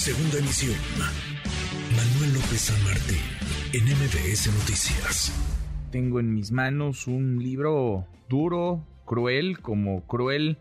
Segunda emisión. Manuel López San Martín, en MBS Noticias. Tengo en mis manos un libro duro, cruel, como cruel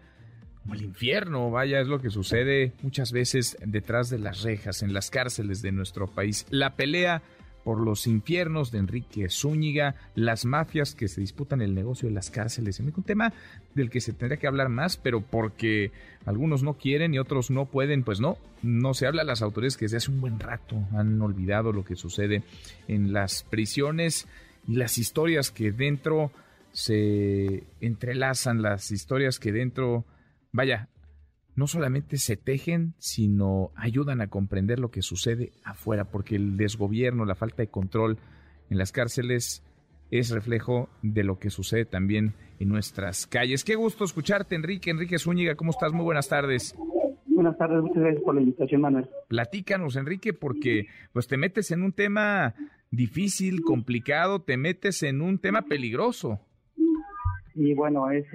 como el infierno. Vaya, es lo que sucede muchas veces detrás de las rejas, en las cárceles de nuestro país. La pelea por los infiernos de Enrique Zúñiga, las mafias que se disputan el negocio de las cárceles. Un tema del que se tendría que hablar más, pero porque algunos no quieren y otros no pueden, pues no, no se habla. Las autoridades que desde hace un buen rato han olvidado lo que sucede en las prisiones y las historias que dentro se entrelazan, las historias que dentro, vaya, no solamente se tejen, sino ayudan a comprender lo que sucede afuera, porque el desgobierno, la falta de control en las cárceles es reflejo de lo que sucede también en nuestras calles. Qué gusto escucharte, Enrique. Enrique Zúñiga, ¿cómo estás? Muy buenas tardes. Buenas tardes, muchas gracias por la invitación, Manuel. Platícanos, Enrique, porque pues te metes en un tema difícil, complicado, te metes en un tema peligroso. Y bueno, es,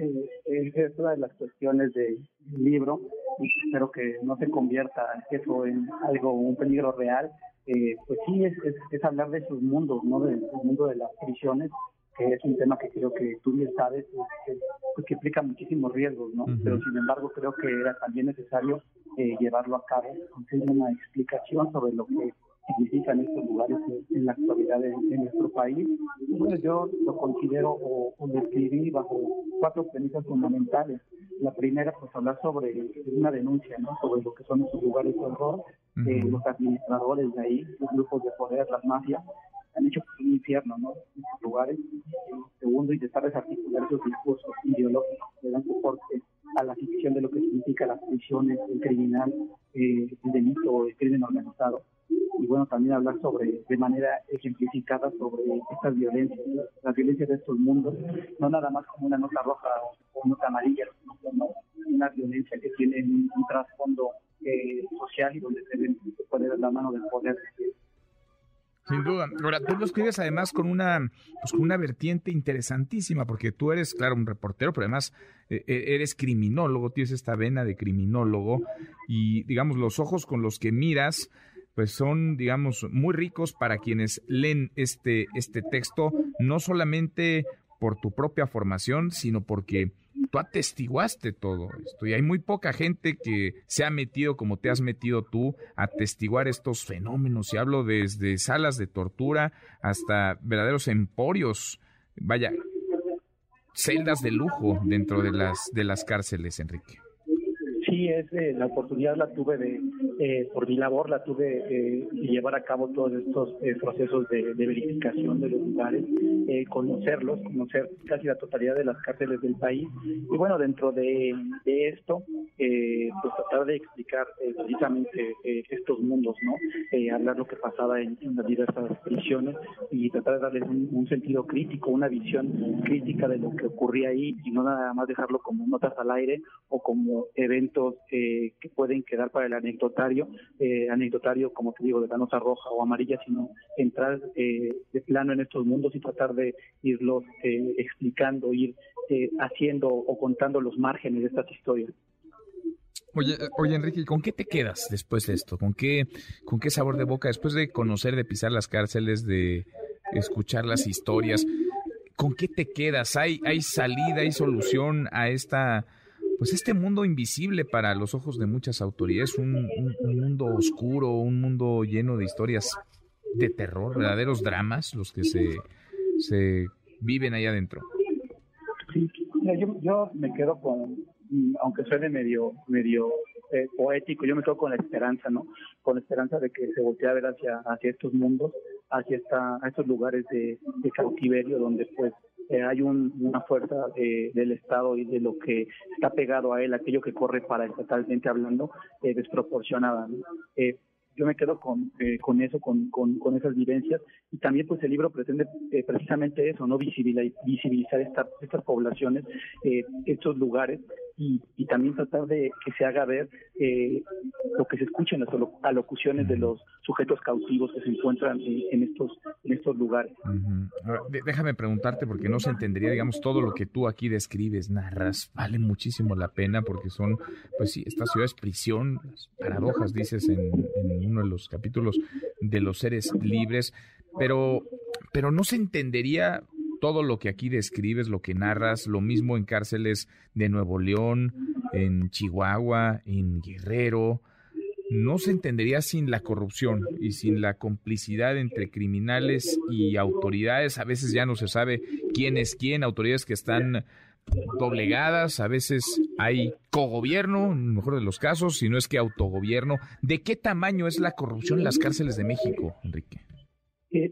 es, una de las cuestiones del libro. Y espero que no se convierta eso en algo, un peligro real. Eh, pues sí, es, es, hablar de sus mundos, ¿no? Del, mundo de las prisiones, que es un tema que creo que tú bien sabes, que, pues, que implica muchísimos riesgos, ¿no? Pero sin embargo, creo que era también necesario eh, llevarlo a cabo, hacer una explicación sobre lo que significan estos lugares en, la actualidad en, nuestro país. Bueno, yo lo considero o, o describí bajo cuatro premisas fundamentales. La primera, pues hablar sobre una denuncia, ¿no? Sobre lo que son estos lugares de horror, eh, los administradores de ahí, los grupos de poder, las mafias, han hecho un infierno, ¿no? En estos lugares. Segundo, intentar desarticular esos discursos ideológicos que dan soporte a la ficción de lo que significa las prisiones, el criminal, eh, el delito, el crimen organizado y bueno, también hablar sobre, de manera ejemplificada sobre estas violencias, las violencias de estos mundos, no nada más como una nota roja o nota amarilla, sino una violencia que tiene un, trasfondo eh, social y donde se, ve, ver la mano del poder. Sin duda. Ahora, tú lo escribes además con una, pues con una vertiente interesantísima, porque tú eres, claro, un reportero, pero además eh, eh, eres criminólogo, tienes esta vena de criminólogo y, digamos, los ojos con los que miras pues son, digamos, muy ricos para quienes leen este, este texto, no solamente por tu propia formación, sino porque tú atestiguaste todo esto y hay muy poca gente que se ha metido como te has metido tú a atestiguar estos fenómenos y hablo desde salas de tortura hasta verdaderos emporios, vaya, celdas de lujo dentro de las de las cárceles, Enrique. Sí, es eh, la oportunidad la tuve de eh, por mi labor la tuve eh, de llevar a cabo todos estos eh, procesos de, verificación de los lugares, conocerlos, conocer casi la totalidad de las cárceles del país y bueno, dentro de, esto, pues tratar de explicar precisamente estos mundos, ¿no? hablar lo que pasaba en, las diversas prisiones y tratar de darles un, sentido crítico, una visión crítica de lo que ocurría ahí y no nada más dejarlo como notas al aire o como eventos que pueden quedar para el anécdota eh, anecdotario, como te digo, de la nota roja o amarilla, sino entrar eh, de plano en estos mundos y tratar de irlos eh, explicando, ir eh, haciendo o contando los márgenes de estas historias. Oye, oye Enrique, ¿con qué te quedas después de esto? ¿Con qué, ¿Con qué sabor de boca? Después de conocer, de pisar las cárceles, de escuchar las historias, ¿con qué te quedas? ¿Hay, hay salida, hay solución a esta pues este mundo invisible para los ojos de muchas autoridades, un, mundo oscuro, un mundo lleno de historias de terror, verdaderos dramas, los que se, se viven ahí adentro. Sí, yo, yo me quedo con, aunque suene medio, medio eh, poético, yo me quedo con la esperanza, ¿no? Con la esperanza de que se voltee a ver hacia, hacia estos mundos, hacia esta, a estos lugares de cautiverio donde pues eh, hay una fuerza del Estado y de lo que está pegado a él, aquello que corre para estatalmente hablando, eh, desproporcionada. Eh, yo me quedo con, con eso, con, con, esas vivencias. Y también pues el libro pretende precisamente eso, no visibilizar, visibilizar estas estas poblaciones, estos lugares y, también tratar de que se haga ver eh, lo que se escucha en las alocuciones de los sujetos cautivos que se encuentran en, estos en estos lugares. déjame preguntarte porque no se entendería, digamos, todo lo que tú aquí describes, narras, vale muchísimo la pena porque son, pues sí, esta ciudad es prisión, paradojas, dices en, en uno de los capítulos de los seres libres, pero, pero no se entendería todo lo que aquí describes, lo que narras, lo mismo en cárceles de Nuevo León, en Chihuahua, en Guerrero, no se entendería sin la corrupción y sin la complicidad entre criminales y autoridades. A veces ya no se sabe quién es quién, autoridades que están doblegadas, a veces hay cogobierno, en el mejor de los casos, si no es que autogobierno. ¿De qué tamaño es la corrupción en las cárceles de México, Enrique?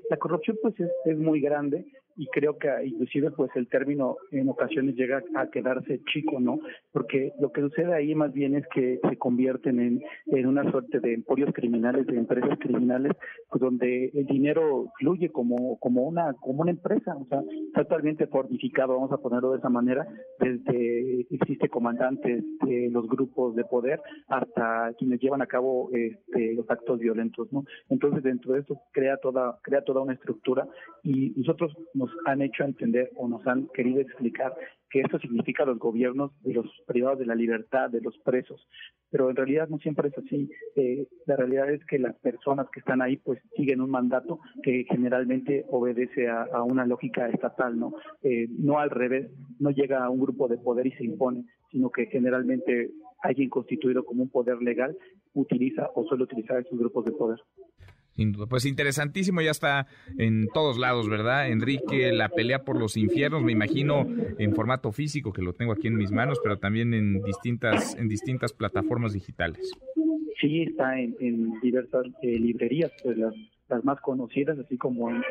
La corrupción pues es, muy grande y creo que inclusive pues el término en ocasiones llega a quedarse chico, ¿no? Porque lo que sucede ahí más bien es que se convierten en, en una suerte de emporios criminales, de empresas criminales, pues donde el dinero fluye como, como una, como una empresa, o sea, totalmente fortificado, vamos a ponerlo de esa manera, desde existe comandantes de los grupos de poder hasta quienes llevan a cabo este, los actos violentos, ¿no? Entonces dentro de eso crea toda, crea toda una estructura y nosotros nos han hecho entender o nos han querido explicar que esto significa los gobiernos de los privados de la libertad, de los presos. Pero en realidad no siempre es así. Eh, la realidad es que las personas que están ahí pues siguen un mandato que generalmente obedece a, una lógica estatal, ¿no? Eh, no al revés, no llega a un grupo de poder y se impone, sino que generalmente alguien constituido como un poder legal utiliza o suele utilizar esos grupos de poder. Sin duda. Pues interesantísimo, ya está en todos lados, ¿verdad? Enrique, la pelea por los infiernos, me imagino en formato físico, que lo tengo aquí en mis manos, pero también en distintas, en distintas plataformas digitales. Sí, está en, diversas eh, librerías, pues las, más conocidas, así como en,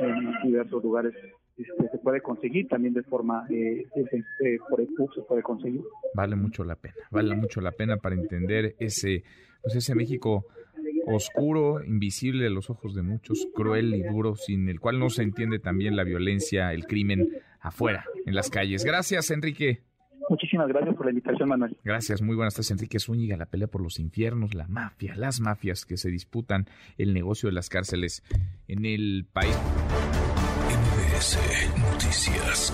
diversos lugares este, se puede conseguir, también de forma eh, eh, por el se puede conseguir. Vale mucho la pena, vale mucho la pena para entender ese, pues ese México oscuro, invisible a los ojos de muchos, cruel y duro, sin el cual no se entiende también la violencia, el crimen afuera, en las calles. Gracias, Enrique. Muchísimas gracias por la invitación, Manuel. Gracias, muy buenas tardes, Enrique Zúñiga. La pelea por los infiernos, la mafia, las mafias que se disputan el negocio de las cárceles en el país. Noticias.